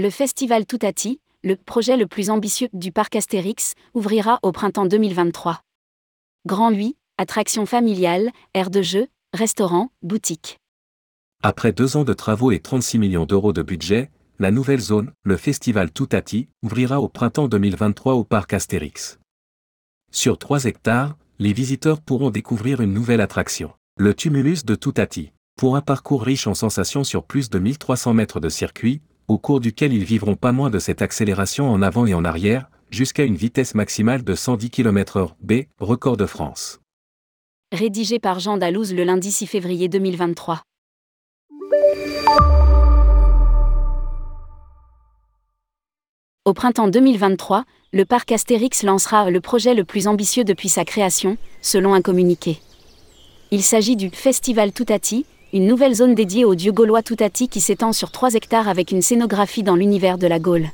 Le festival Toutati, le projet le plus ambitieux du parc Astérix, ouvrira au printemps 2023. Grand 8, attraction familiale, aire de jeu, restaurant, boutique. Après deux ans de travaux et 36 millions d'euros de budget, la nouvelle zone, le festival Toutati, ouvrira au printemps 2023 au parc Astérix. Sur 3 hectares, les visiteurs pourront découvrir une nouvelle attraction, le tumulus de Toutati. Pour un parcours riche en sensations sur plus de 1300 mètres de circuit, au cours duquel ils vivront pas moins de cette accélération en avant et en arrière, jusqu'à une vitesse maximale de 110 km/h, B, record de France. Rédigé par Jean Dalouse le lundi 6 février 2023. Au printemps 2023, le parc Astérix lancera le projet le plus ambitieux depuis sa création, selon un communiqué. Il s'agit du Festival Toutati, une nouvelle zone dédiée au dieu gaulois Toutati qui s'étend sur 3 hectares avec une scénographie dans l'univers de la Gaule.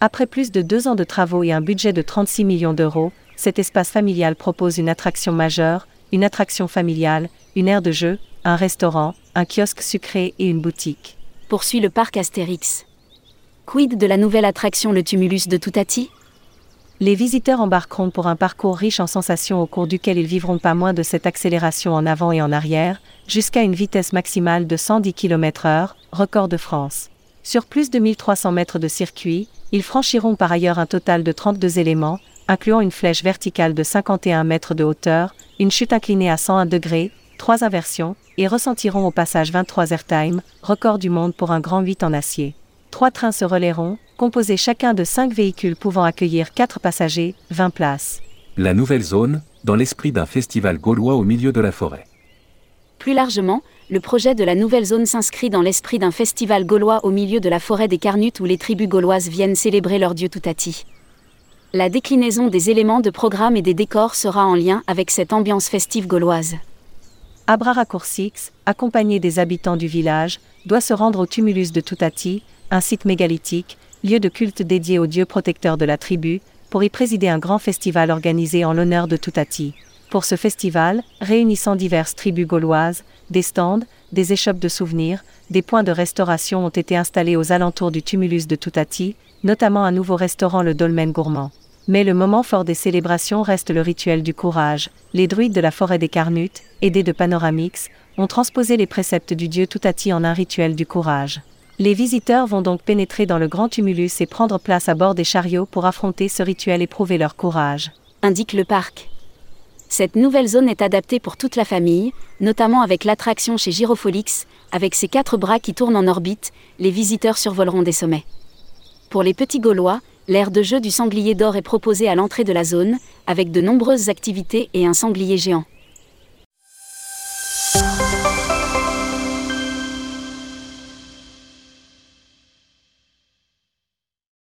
Après plus de deux ans de travaux et un budget de 36 millions d'euros, cet espace familial propose une attraction majeure, une attraction familiale, une aire de jeu, un restaurant, un kiosque sucré et une boutique. Poursuit le parc Astérix. Quid de la nouvelle attraction le tumulus de Toutati? Les visiteurs embarqueront pour un parcours riche en sensations au cours duquel ils vivront pas moins de cette accélération en avant et en arrière, jusqu'à une vitesse maximale de 110 km/h, record de France. Sur plus de 1300 mètres de circuit, ils franchiront par ailleurs un total de 32 éléments, incluant une flèche verticale de 51 mètres de hauteur, une chute inclinée à 101 degrés, trois inversions, et ressentiront au passage 23 airtime, record du monde pour un grand 8 en acier. Trois trains se relayeront, composés chacun de cinq véhicules pouvant accueillir 4 passagers, 20 places. La nouvelle zone, dans l'esprit d'un festival gaulois au milieu de la forêt. Plus largement, le projet de la nouvelle zone s'inscrit dans l'esprit d'un festival gaulois au milieu de la forêt des Carnutes où les tribus gauloises viennent célébrer leur dieu Toutati. La déclinaison des éléments de programme et des décors sera en lien avec cette ambiance festive gauloise. Abra Raccourcix, accompagné des habitants du village, doit se rendre au tumulus de Toutati, un site mégalithique, lieu de culte dédié au dieu protecteur de la tribu, pour y présider un grand festival organisé en l'honneur de Toutati. Pour ce festival, réunissant diverses tribus gauloises, des stands, des échoppes de souvenirs, des points de restauration ont été installés aux alentours du tumulus de Toutati, notamment un nouveau restaurant le Dolmen Gourmand. Mais le moment fort des célébrations reste le rituel du courage. Les druides de la forêt des Carnutes, aidés de Panoramix, ont transposé les préceptes du dieu Toutati en un rituel du courage. Les visiteurs vont donc pénétrer dans le grand tumulus et prendre place à bord des chariots pour affronter ce rituel et prouver leur courage. Indique le parc. Cette nouvelle zone est adaptée pour toute la famille, notamment avec l'attraction chez Gyrofolix, avec ses quatre bras qui tournent en orbite, les visiteurs survoleront des sommets. Pour les petits Gaulois, l'aire de jeu du sanglier d'or est proposée à l'entrée de la zone, avec de nombreuses activités et un sanglier géant.